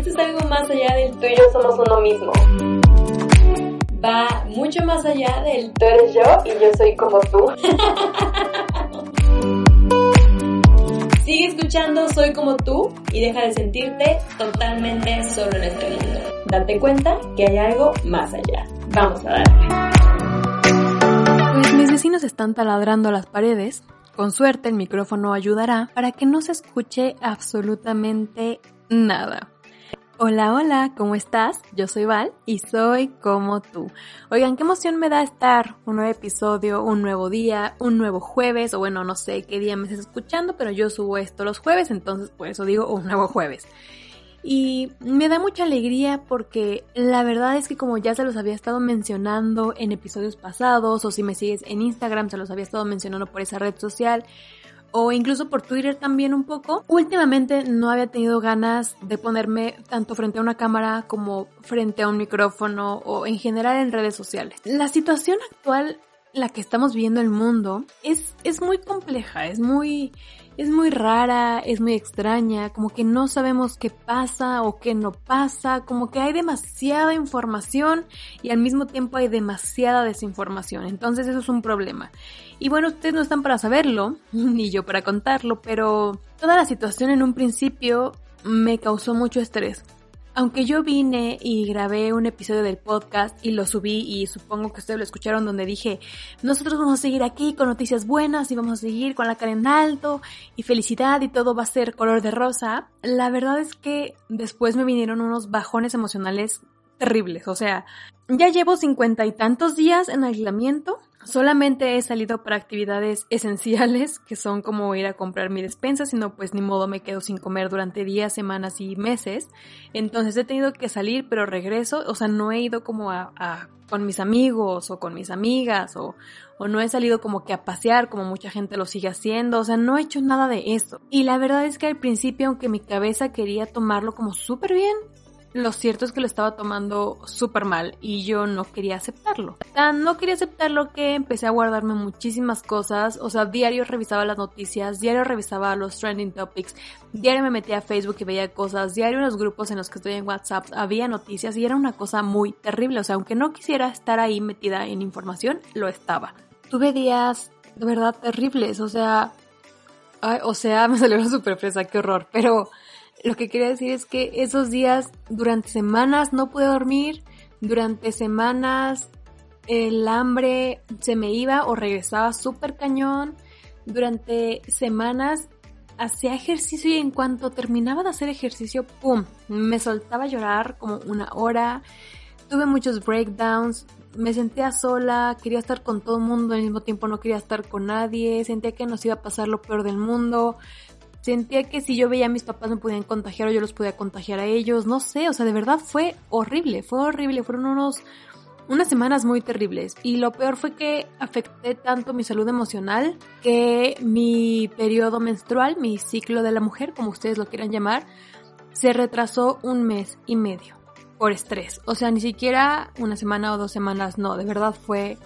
Esto es algo más allá del tú y yo somos uno mismo. Va mucho más allá del tú eres yo y yo soy como tú. Sigue escuchando Soy como tú y deja de sentirte totalmente solo en este mundo. Date cuenta que hay algo más allá. Vamos a darle. Pues mis vecinos están taladrando las paredes. Con suerte el micrófono ayudará para que no se escuche absolutamente nada. Hola, hola, ¿cómo estás? Yo soy Val y soy como tú. Oigan, qué emoción me da estar un nuevo episodio, un nuevo día, un nuevo jueves, o bueno, no sé qué día me estés escuchando, pero yo subo esto los jueves, entonces por eso digo un nuevo jueves. Y me da mucha alegría porque la verdad es que como ya se los había estado mencionando en episodios pasados, o si me sigues en Instagram, se los había estado mencionando por esa red social, o incluso por Twitter también un poco. Últimamente no había tenido ganas de ponerme tanto frente a una cámara como frente a un micrófono o en general en redes sociales. La situación actual, la que estamos viviendo el mundo, es, es muy compleja, es muy es muy rara, es muy extraña, como que no sabemos qué pasa o qué no pasa, como que hay demasiada información y al mismo tiempo hay demasiada desinformación, entonces eso es un problema. Y bueno, ustedes no están para saberlo, ni yo para contarlo, pero toda la situación en un principio me causó mucho estrés aunque yo vine y grabé un episodio del podcast y lo subí y supongo que ustedes lo escucharon donde dije, nosotros vamos a seguir aquí con noticias buenas y vamos a seguir con la cara en alto y felicidad y todo va a ser color de rosa, la verdad es que después me vinieron unos bajones emocionales terribles, o sea, ya llevo cincuenta y tantos días en aislamiento Solamente he salido para actividades esenciales, que son como ir a comprar mi despensa, sino pues ni modo me quedo sin comer durante días, semanas y meses. Entonces he tenido que salir, pero regreso, o sea, no he ido como a, a con mis amigos o con mis amigas o, o no he salido como que a pasear como mucha gente lo sigue haciendo, o sea, no he hecho nada de eso. Y la verdad es que al principio, aunque mi cabeza quería tomarlo como súper bien, lo cierto es que lo estaba tomando súper mal y yo no quería aceptarlo. Tan no quería aceptarlo que empecé a guardarme muchísimas cosas, o sea, diario revisaba las noticias, diario revisaba los trending topics, diario me metía a Facebook y veía cosas, diario en los grupos en los que estoy en WhatsApp había noticias y era una cosa muy terrible, o sea, aunque no quisiera estar ahí metida en información, lo estaba. Tuve días de verdad terribles, o sea, o sea, me salió una super fresa, qué horror, pero lo que quería decir es que esos días, durante semanas no pude dormir, durante semanas el hambre se me iba o regresaba súper cañón, durante semanas hacía ejercicio y en cuanto terminaba de hacer ejercicio, ¡pum! Me soltaba a llorar como una hora, tuve muchos breakdowns, me sentía sola, quería estar con todo el mundo, al mismo tiempo no quería estar con nadie, sentía que nos iba a pasar lo peor del mundo, Sentía que si yo veía a mis papás me podían contagiar o yo los podía contagiar a ellos, no sé, o sea, de verdad fue horrible, fue horrible, fueron unos unas semanas muy terribles y lo peor fue que afecté tanto mi salud emocional que mi periodo menstrual, mi ciclo de la mujer, como ustedes lo quieran llamar, se retrasó un mes y medio por estrés. O sea, ni siquiera una semana o dos semanas, no, de verdad fue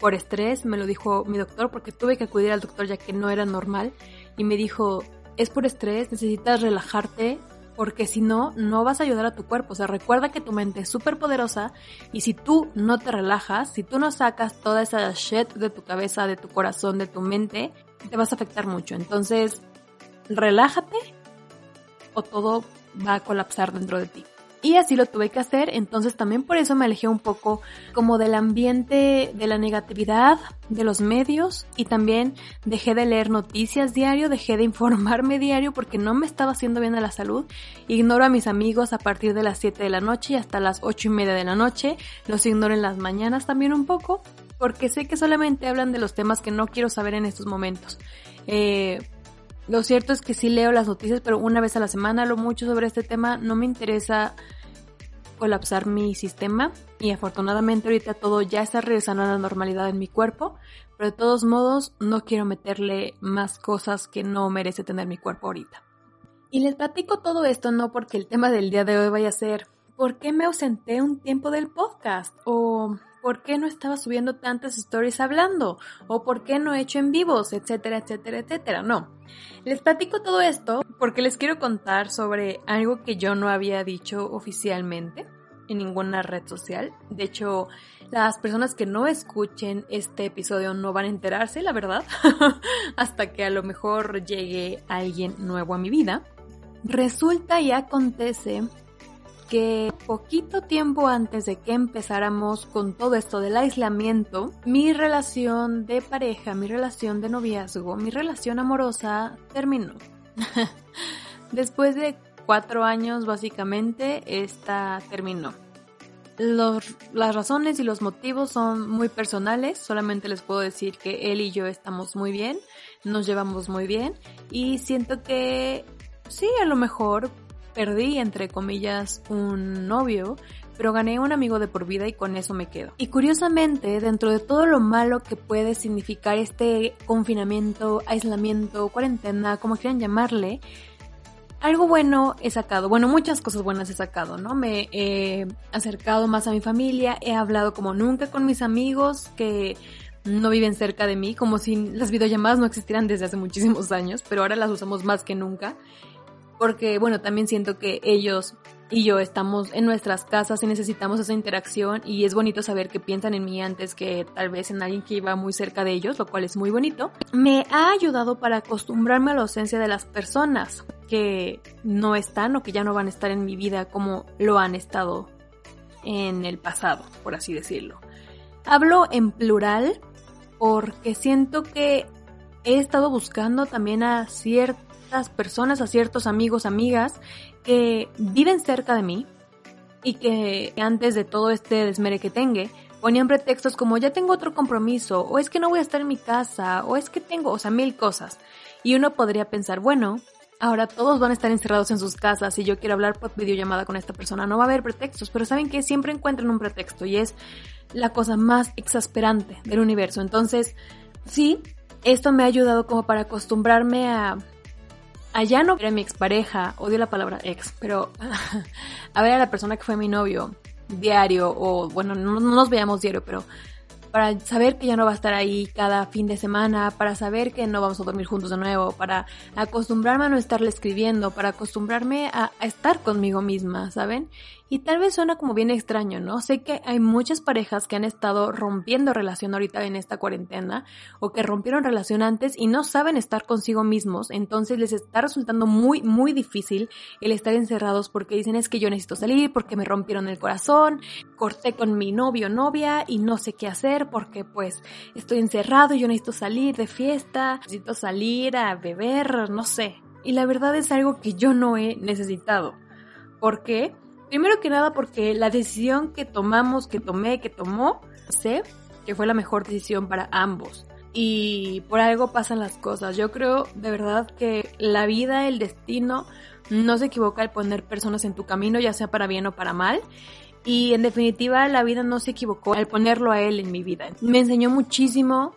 por estrés, me lo dijo mi doctor porque tuve que acudir al doctor ya que no era normal y me dijo, es por estrés, necesitas relajarte porque si no, no vas a ayudar a tu cuerpo. O sea, recuerda que tu mente es súper poderosa y si tú no te relajas, si tú no sacas toda esa shit de tu cabeza, de tu corazón, de tu mente, te vas a afectar mucho. Entonces, relájate o todo va a colapsar dentro de ti. Y así lo tuve que hacer, entonces también por eso me alejé un poco como del ambiente de la negatividad, de los medios y también dejé de leer noticias diario, dejé de informarme diario porque no me estaba haciendo bien a la salud. Ignoro a mis amigos a partir de las 7 de la noche y hasta las 8 y media de la noche, los ignoro en las mañanas también un poco porque sé que solamente hablan de los temas que no quiero saber en estos momentos. Eh, lo cierto es que sí leo las noticias, pero una vez a la semana lo mucho sobre este tema. No me interesa colapsar mi sistema y afortunadamente ahorita todo ya está regresando a la normalidad en mi cuerpo, pero de todos modos no quiero meterle más cosas que no merece tener mi cuerpo ahorita. Y les platico todo esto no porque el tema del día de hoy vaya a ser ¿por qué me ausenté un tiempo del podcast? o ¿por qué no estaba subiendo tantas stories hablando? ¿O por qué no he hecho en vivos? Etcétera, etcétera, etcétera. No. Les platico todo esto porque les quiero contar sobre algo que yo no había dicho oficialmente en ninguna red social. De hecho, las personas que no escuchen este episodio no van a enterarse, la verdad, hasta que a lo mejor llegue alguien nuevo a mi vida. Resulta y acontece que poquito tiempo antes de que empezáramos con todo esto del aislamiento, mi relación de pareja, mi relación de noviazgo, mi relación amorosa terminó. Después de cuatro años básicamente, esta terminó. las razones y los motivos son muy personales, solamente les puedo decir que él y yo estamos muy bien, nos llevamos muy bien y siento que sí, a lo mejor perdí, entre comillas, un novio, pero gané un amigo de por vida y con eso me quedo. Y curiosamente, dentro de todo lo malo que puede significar este confinamiento, aislamiento, cuarentena, como quieran llamarle, algo bueno he sacado, bueno, muchas cosas buenas he sacado, ¿no? Me he acercado más a mi familia, he hablado como nunca con mis amigos que no viven cerca de mí, como si las videollamadas no existieran desde hace muchísimos años, pero ahora las usamos más que nunca porque bueno, también siento que ellos y yo estamos en nuestras casas y necesitamos esa interacción y es bonito saber que piensan en mí antes que tal vez en alguien que iba muy cerca de ellos, lo cual es muy bonito. Me ha ayudado para acostumbrarme a la ausencia de las personas que no están o que ya no van a estar en mi vida como lo han estado en el pasado, por así decirlo. Hablo en plural porque siento que he estado buscando también a personas, a ciertos amigos, amigas que viven cerca de mí y que antes de todo este desmere que tenga, ponían pretextos como ya tengo otro compromiso, o es que no voy a estar en mi casa, o es que tengo, o sea, mil cosas. Y uno podría pensar, bueno, ahora todos van a estar encerrados en sus casas y yo quiero hablar por videollamada con esta persona, no va a haber pretextos, pero saben que siempre encuentran un pretexto y es la cosa más exasperante del universo. Entonces, sí, esto me ha ayudado como para acostumbrarme a allá no era mi expareja, odio la palabra ex, pero a ver a la persona que fue mi novio diario, o bueno, no, no nos veíamos diario, pero para saber que ya no va a estar ahí cada fin de semana, para saber que no vamos a dormir juntos de nuevo, para acostumbrarme a no estarle escribiendo, para acostumbrarme a estar conmigo misma, ¿saben? Y tal vez suena como bien extraño, ¿no? Sé que hay muchas parejas que han estado rompiendo relación ahorita en esta cuarentena o que rompieron relación antes y no saben estar consigo mismos, entonces les está resultando muy, muy difícil el estar encerrados porque dicen es que yo necesito salir, porque me rompieron el corazón, corté con mi novio o novia y no sé qué hacer porque pues estoy encerrado y yo necesito salir de fiesta, necesito salir a beber, no sé. Y la verdad es algo que yo no he necesitado. ¿Por qué? Primero que nada porque la decisión que tomamos, que tomé, que tomó, sé que fue la mejor decisión para ambos. Y por algo pasan las cosas. Yo creo de verdad que la vida, el destino, no se equivoca al poner personas en tu camino, ya sea para bien o para mal. Y en definitiva, la vida no se equivocó al ponerlo a él en mi vida. Me enseñó muchísimo,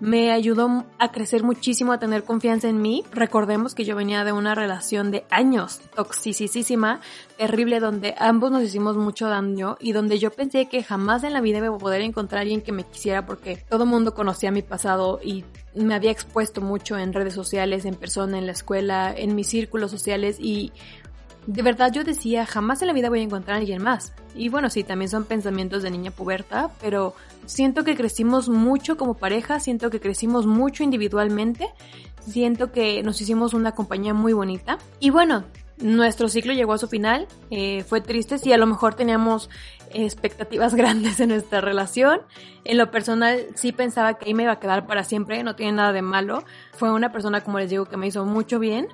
me ayudó a crecer muchísimo, a tener confianza en mí. Recordemos que yo venía de una relación de años, toxicísima, terrible, donde ambos nos hicimos mucho daño y donde yo pensé que jamás en la vida iba a poder encontrar a alguien que me quisiera porque todo mundo conocía mi pasado y me había expuesto mucho en redes sociales, en persona, en la escuela, en mis círculos sociales y de verdad yo decía, jamás en la vida voy a encontrar a alguien más. Y bueno, sí, también son pensamientos de niña puberta, pero siento que crecimos mucho como pareja, siento que crecimos mucho individualmente, siento que nos hicimos una compañía muy bonita. Y bueno, nuestro ciclo llegó a su final, eh, fue triste, sí, a lo mejor teníamos expectativas grandes en nuestra relación. En lo personal sí pensaba que ahí me iba a quedar para siempre, no tiene nada de malo. Fue una persona, como les digo, que me hizo mucho bien,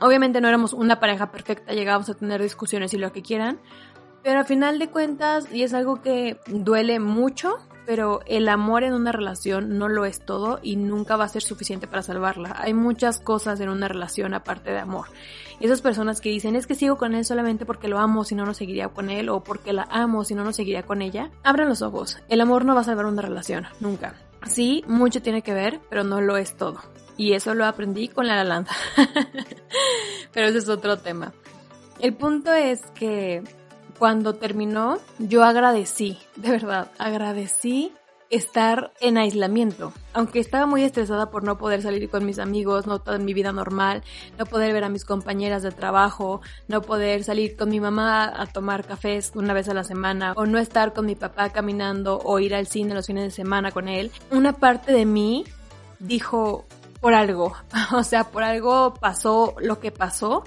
Obviamente no éramos una pareja perfecta, llegábamos a tener discusiones y lo que quieran, pero a final de cuentas, y es algo que duele mucho, pero el amor en una relación no lo es todo y nunca va a ser suficiente para salvarla. Hay muchas cosas en una relación aparte de amor. esas personas que dicen es que sigo con él solamente porque lo amo, si no, no seguiría con él, o porque la amo, si no, no seguiría con ella, abran los ojos. El amor no va a salvar una relación, nunca. Sí, mucho tiene que ver, pero no lo es todo. Y eso lo aprendí con la lanza. Pero ese es otro tema. El punto es que cuando terminó, yo agradecí, de verdad, agradecí estar en aislamiento. Aunque estaba muy estresada por no poder salir con mis amigos, no toda mi vida normal, no poder ver a mis compañeras de trabajo, no poder salir con mi mamá a tomar cafés una vez a la semana, o no estar con mi papá caminando, o ir al cine los fines de semana con él, una parte de mí dijo, por algo, o sea, por algo pasó lo que pasó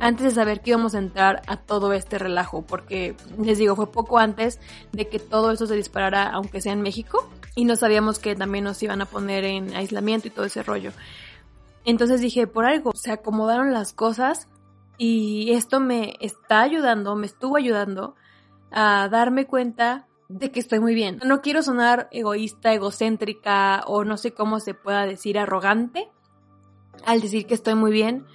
antes de saber que íbamos a entrar a todo este relajo, porque les digo, fue poco antes de que todo eso se disparara, aunque sea en México, y no sabíamos que también nos iban a poner en aislamiento y todo ese rollo. Entonces dije, por algo, se acomodaron las cosas y esto me está ayudando, me estuvo ayudando a darme cuenta de que estoy muy bien. No quiero sonar egoísta, egocéntrica o no sé cómo se pueda decir arrogante al decir que estoy muy bien,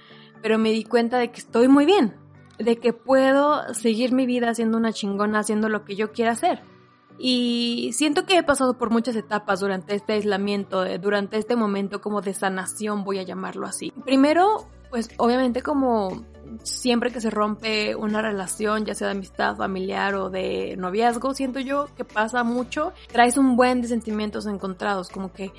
pero me di cuenta de que estoy muy bien, de que puedo seguir mi vida siendo una chingona, haciendo lo que yo quiera hacer. Y siento que he pasado por muchas etapas durante este aislamiento, eh, durante este momento como de sanación, voy a llamarlo así. Primero, pues obviamente como siempre que se rompe una relación, ya sea de amistad familiar o de noviazgo, siento yo que pasa mucho, traes un buen de sentimientos encontrados, como que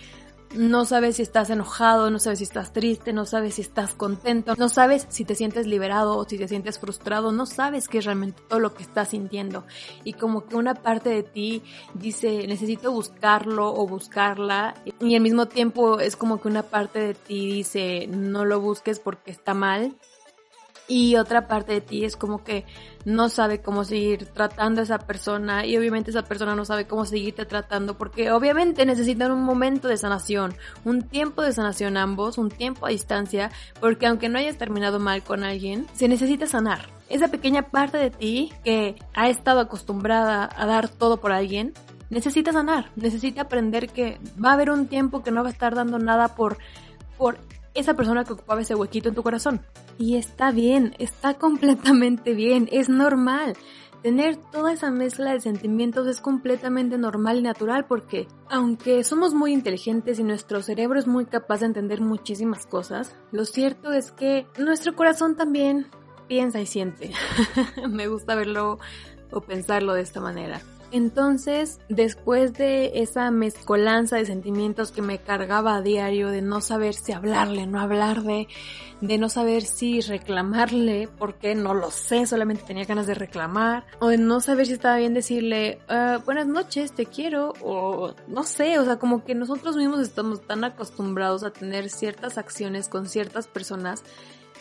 no sabes si estás enojado, no sabes si estás triste, no sabes si estás contento, no sabes si te sientes liberado o si te sientes frustrado, no sabes qué es realmente todo lo que estás sintiendo. Y como que una parte de ti dice, necesito buscarlo o buscarla. Y al mismo tiempo es como que una parte de ti dice, no lo busques porque está mal y otra parte de ti es como que no sabe cómo seguir tratando a esa persona y obviamente esa persona no sabe cómo seguirte tratando porque obviamente necesitan un momento de sanación, un tiempo de sanación ambos, un tiempo a distancia, porque aunque no hayas terminado mal con alguien, se necesita sanar. Esa pequeña parte de ti que ha estado acostumbrada a dar todo por alguien, necesita sanar, necesita aprender que va a haber un tiempo que no va a estar dando nada por por esa persona que ocupaba ese huequito en tu corazón. Y está bien, está completamente bien, es normal. Tener toda esa mezcla de sentimientos es completamente normal y natural porque, aunque somos muy inteligentes y nuestro cerebro es muy capaz de entender muchísimas cosas, lo cierto es que nuestro corazón también piensa y siente. Me gusta verlo o pensarlo de esta manera. Entonces, después de esa mezcolanza de sentimientos que me cargaba a diario, de no saber si hablarle, no hablarle, de no saber si reclamarle, porque no lo sé, solamente tenía ganas de reclamar, o de no saber si estaba bien decirle, ah, buenas noches, te quiero, o no sé, o sea, como que nosotros mismos estamos tan acostumbrados a tener ciertas acciones con ciertas personas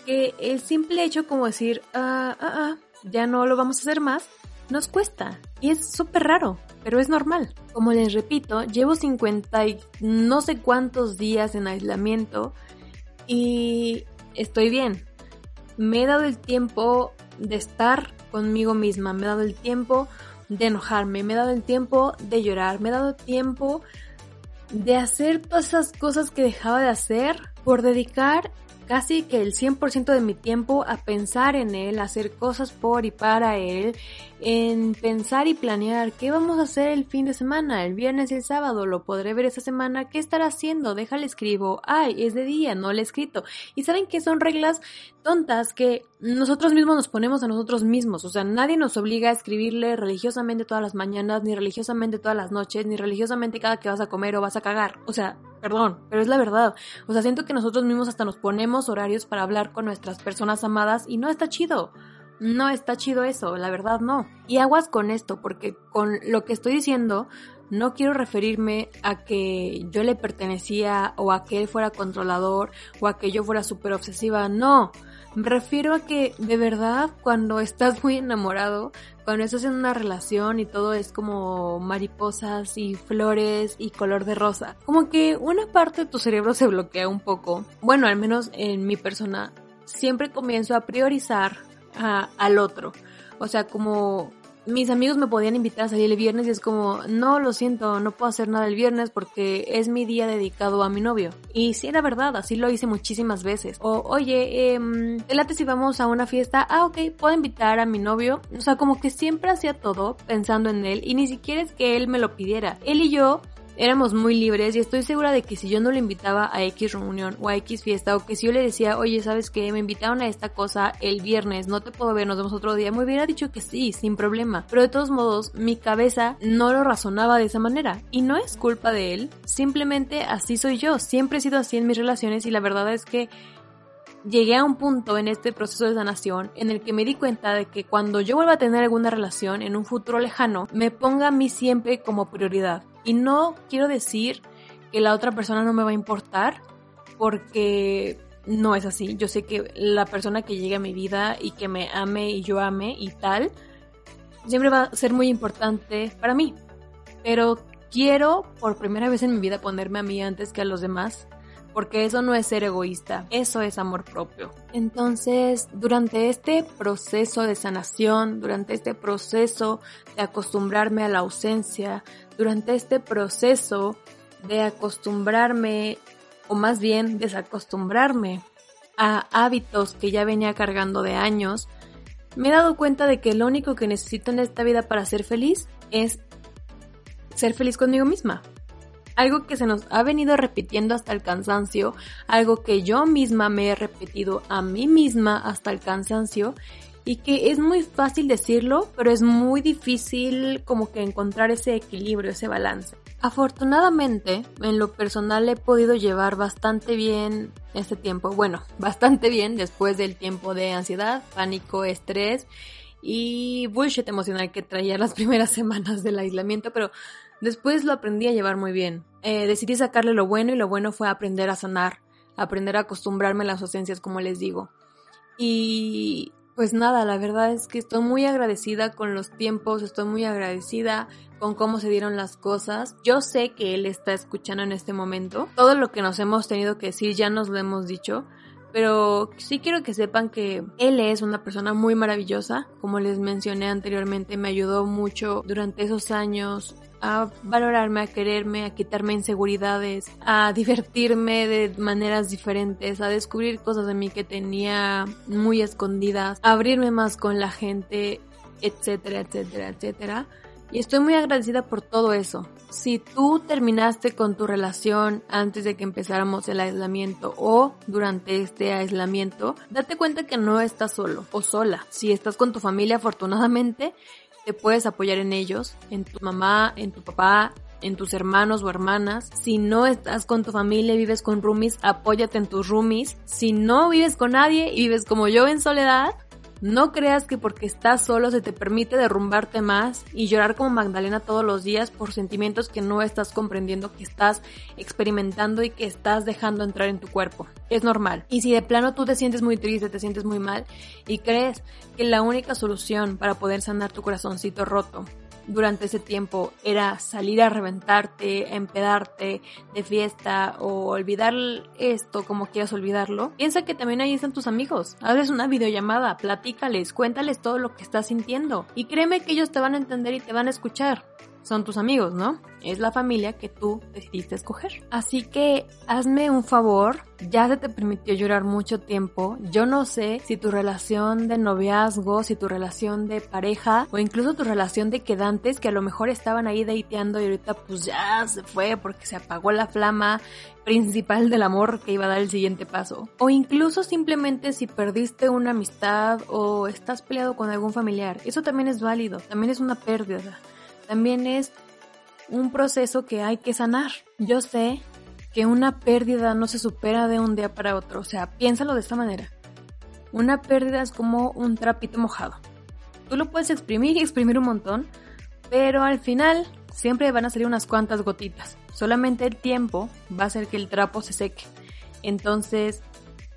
que el simple hecho como decir, ah, ah, ah, ya no lo vamos a hacer más, nos cuesta. Y es súper raro, pero es normal. Como les repito, llevo 50 y no sé cuántos días en aislamiento y estoy bien. Me he dado el tiempo de estar conmigo misma, me he dado el tiempo de enojarme, me he dado el tiempo de llorar, me he dado tiempo de hacer todas esas cosas que dejaba de hacer por dedicar casi que el 100% de mi tiempo a pensar en él, a hacer cosas por y para él, en pensar y planear qué vamos a hacer el fin de semana, el viernes y el sábado, lo podré ver esta semana, qué estará haciendo, déjale escribo, ay, es de día, no le he escrito. Y saben que son reglas tontas que nosotros mismos nos ponemos a nosotros mismos, o sea, nadie nos obliga a escribirle religiosamente todas las mañanas, ni religiosamente todas las noches, ni religiosamente cada que vas a comer o vas a cagar, o sea, perdón, pero es la verdad, o sea, siento que nosotros mismos hasta nos ponemos horarios para hablar con nuestras personas amadas y no está chido. No está chido eso, la verdad no. Y aguas con esto, porque con lo que estoy diciendo no quiero referirme a que yo le pertenecía o a que él fuera controlador o a que yo fuera súper obsesiva, no. Me refiero a que de verdad cuando estás muy enamorado, cuando estás en una relación y todo es como mariposas y flores y color de rosa, como que una parte de tu cerebro se bloquea un poco. Bueno, al menos en mi persona, siempre comienzo a priorizar al otro. O sea, como mis amigos me podían invitar a salir el viernes y es como, no, lo siento, no puedo hacer nada el viernes porque es mi día dedicado a mi novio. Y sí, era verdad, así lo hice muchísimas veces. O, oye, eh, late si vamos a una fiesta, ah, ok, puedo invitar a mi novio. O sea, como que siempre hacía todo pensando en él y ni siquiera es que él me lo pidiera. Él y yo éramos muy libres y estoy segura de que si yo no le invitaba a X reunión o a X fiesta o que si yo le decía, oye, ¿sabes qué? Me invitaron a esta cosa el viernes, no te puedo ver, nos vemos otro día, me hubiera dicho que sí, sin problema. Pero de todos modos, mi cabeza no lo razonaba de esa manera y no es culpa de él, simplemente así soy yo, siempre he sido así en mis relaciones y la verdad es que llegué a un punto en este proceso de sanación en el que me di cuenta de que cuando yo vuelva a tener alguna relación en un futuro lejano, me ponga a mí siempre como prioridad. Y no quiero decir que la otra persona no me va a importar, porque no es así. Yo sé que la persona que llegue a mi vida y que me ame y yo ame y tal, siempre va a ser muy importante para mí. Pero quiero por primera vez en mi vida ponerme a mí antes que a los demás porque eso no es ser egoísta, eso es amor propio. Entonces, durante este proceso de sanación, durante este proceso de acostumbrarme a la ausencia, durante este proceso de acostumbrarme, o más bien desacostumbrarme a hábitos que ya venía cargando de años, me he dado cuenta de que lo único que necesito en esta vida para ser feliz es ser feliz conmigo misma algo que se nos ha venido repitiendo hasta el cansancio, algo que yo misma me he repetido a mí misma hasta el cansancio y que es muy fácil decirlo, pero es muy difícil como que encontrar ese equilibrio, ese balance. Afortunadamente, en lo personal he podido llevar bastante bien este tiempo, bueno, bastante bien después del tiempo de ansiedad, pánico, estrés y bullshit emocional que traía las primeras semanas del aislamiento, pero Después lo aprendí a llevar muy bien. Eh, decidí sacarle lo bueno y lo bueno fue aprender a sanar, aprender a acostumbrarme a las ausencias, como les digo. Y pues nada, la verdad es que estoy muy agradecida con los tiempos, estoy muy agradecida con cómo se dieron las cosas. Yo sé que él está escuchando en este momento. Todo lo que nos hemos tenido que decir ya nos lo hemos dicho. Pero sí quiero que sepan que él es una persona muy maravillosa. Como les mencioné anteriormente, me ayudó mucho durante esos años a valorarme, a quererme, a quitarme inseguridades, a divertirme de maneras diferentes, a descubrir cosas de mí que tenía muy escondidas, a abrirme más con la gente, etcétera, etcétera, etcétera. Y estoy muy agradecida por todo eso. Si tú terminaste con tu relación antes de que empezáramos el aislamiento o durante este aislamiento, date cuenta que no estás solo o sola. Si estás con tu familia, afortunadamente, te puedes apoyar en ellos, en tu mamá, en tu papá, en tus hermanos o hermanas. Si no estás con tu familia y vives con roomies, apóyate en tus roomies. Si no vives con nadie y vives como yo en soledad, no creas que porque estás solo se te permite derrumbarte más y llorar como Magdalena todos los días por sentimientos que no estás comprendiendo, que estás experimentando y que estás dejando entrar en tu cuerpo. Es normal. Y si de plano tú te sientes muy triste, te sientes muy mal y crees que la única solución para poder sanar tu corazoncito roto durante ese tiempo era salir a reventarte, empedarte de fiesta o olvidar esto como quieras olvidarlo, piensa que también ahí están tus amigos. Hazles una videollamada, platícales, cuéntales todo lo que estás sintiendo y créeme que ellos te van a entender y te van a escuchar son tus amigos, ¿no? Es la familia que tú decidiste escoger. Así que hazme un favor, ya se te permitió llorar mucho tiempo. Yo no sé si tu relación de noviazgo, si tu relación de pareja o incluso tu relación de quedantes que a lo mejor estaban ahí deiteando y ahorita pues ya se fue porque se apagó la flama principal del amor que iba a dar el siguiente paso. O incluso simplemente si perdiste una amistad o estás peleado con algún familiar. Eso también es válido, también es una pérdida también es un proceso que hay que sanar. Yo sé que una pérdida no se supera de un día para otro, o sea, piénsalo de esta manera. Una pérdida es como un trapito mojado. Tú lo puedes exprimir y exprimir un montón, pero al final siempre van a salir unas cuantas gotitas. Solamente el tiempo va a hacer que el trapo se seque. Entonces,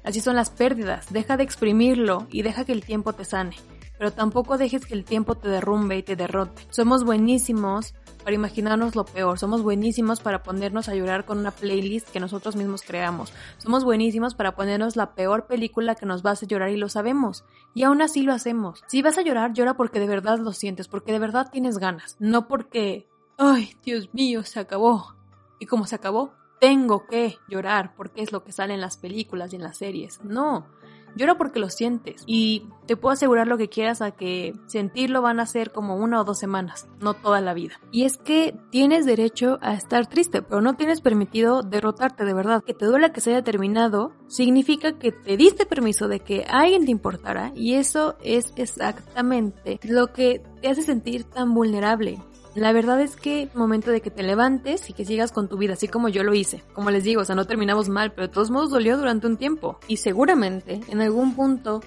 así son las pérdidas. Deja de exprimirlo y deja que el tiempo te sane pero tampoco dejes que el tiempo te derrumbe y te derrote. Somos buenísimos para imaginarnos lo peor, somos buenísimos para ponernos a llorar con una playlist que nosotros mismos creamos, somos buenísimos para ponernos la peor película que nos va a hacer llorar y lo sabemos, y aún así lo hacemos. Si vas a llorar, llora porque de verdad lo sientes, porque de verdad tienes ganas, no porque, ay, Dios mío, se acabó. Y como se acabó, tengo que llorar porque es lo que sale en las películas y en las series. No, Llora porque lo sientes y te puedo asegurar lo que quieras a que sentirlo van a ser como una o dos semanas, no toda la vida. Y es que tienes derecho a estar triste, pero no tienes permitido derrotarte de verdad. Que te duela que se haya terminado significa que te diste permiso de que alguien te importara y eso es exactamente lo que te hace sentir tan vulnerable. La verdad es que momento de que te levantes y que sigas con tu vida, así como yo lo hice. Como les digo, o sea, no terminamos mal, pero de todos modos dolió durante un tiempo. Y seguramente en algún punto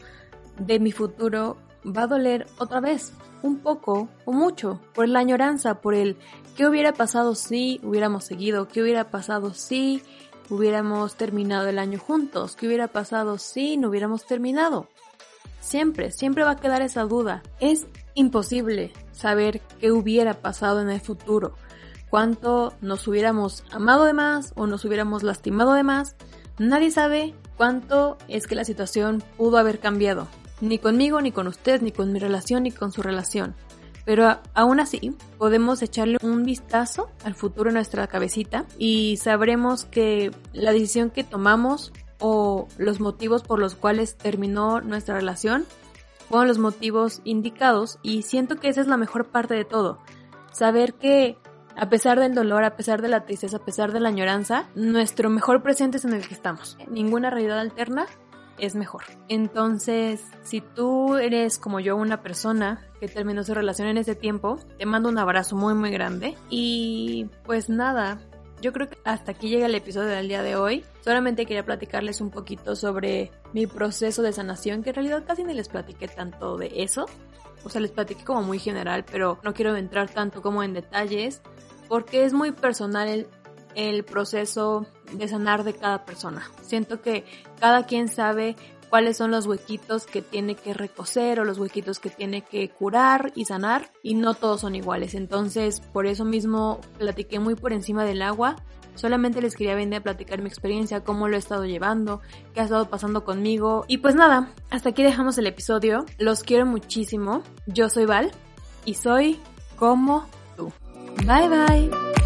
de mi futuro va a doler otra vez, un poco o mucho, por la añoranza, por el qué hubiera pasado si hubiéramos seguido, qué hubiera pasado si hubiéramos terminado el año juntos, qué hubiera pasado si no hubiéramos terminado. Siempre, siempre va a quedar esa duda. Es imposible saber qué hubiera pasado en el futuro, cuánto nos hubiéramos amado de más o nos hubiéramos lastimado de más. Nadie sabe cuánto es que la situación pudo haber cambiado, ni conmigo, ni con usted, ni con mi relación, ni con su relación. Pero aún así, podemos echarle un vistazo al futuro en nuestra cabecita y sabremos que la decisión que tomamos o los motivos por los cuales terminó nuestra relación fueron los motivos indicados y siento que esa es la mejor parte de todo. Saber que a pesar del dolor, a pesar de la tristeza, a pesar de la añoranza, nuestro mejor presente es en el que estamos. Ninguna realidad alterna es mejor. Entonces, si tú eres como yo una persona que terminó su relación en ese tiempo, te mando un abrazo muy muy grande y pues nada, yo creo que hasta aquí llega el episodio del día de hoy. Solamente quería platicarles un poquito sobre mi proceso de sanación, que en realidad casi ni les platiqué tanto de eso. O sea, les platiqué como muy general, pero no quiero entrar tanto como en detalles, porque es muy personal el, el proceso de sanar de cada persona. Siento que cada quien sabe cuáles son los huequitos que tiene que recoser o los huequitos que tiene que curar y sanar y no todos son iguales. Entonces, por eso mismo platiqué muy por encima del agua. Solamente les quería venir a platicar mi experiencia, cómo lo he estado llevando, qué ha estado pasando conmigo. Y pues nada, hasta aquí dejamos el episodio. Los quiero muchísimo. Yo soy Val y soy como tú. Bye bye.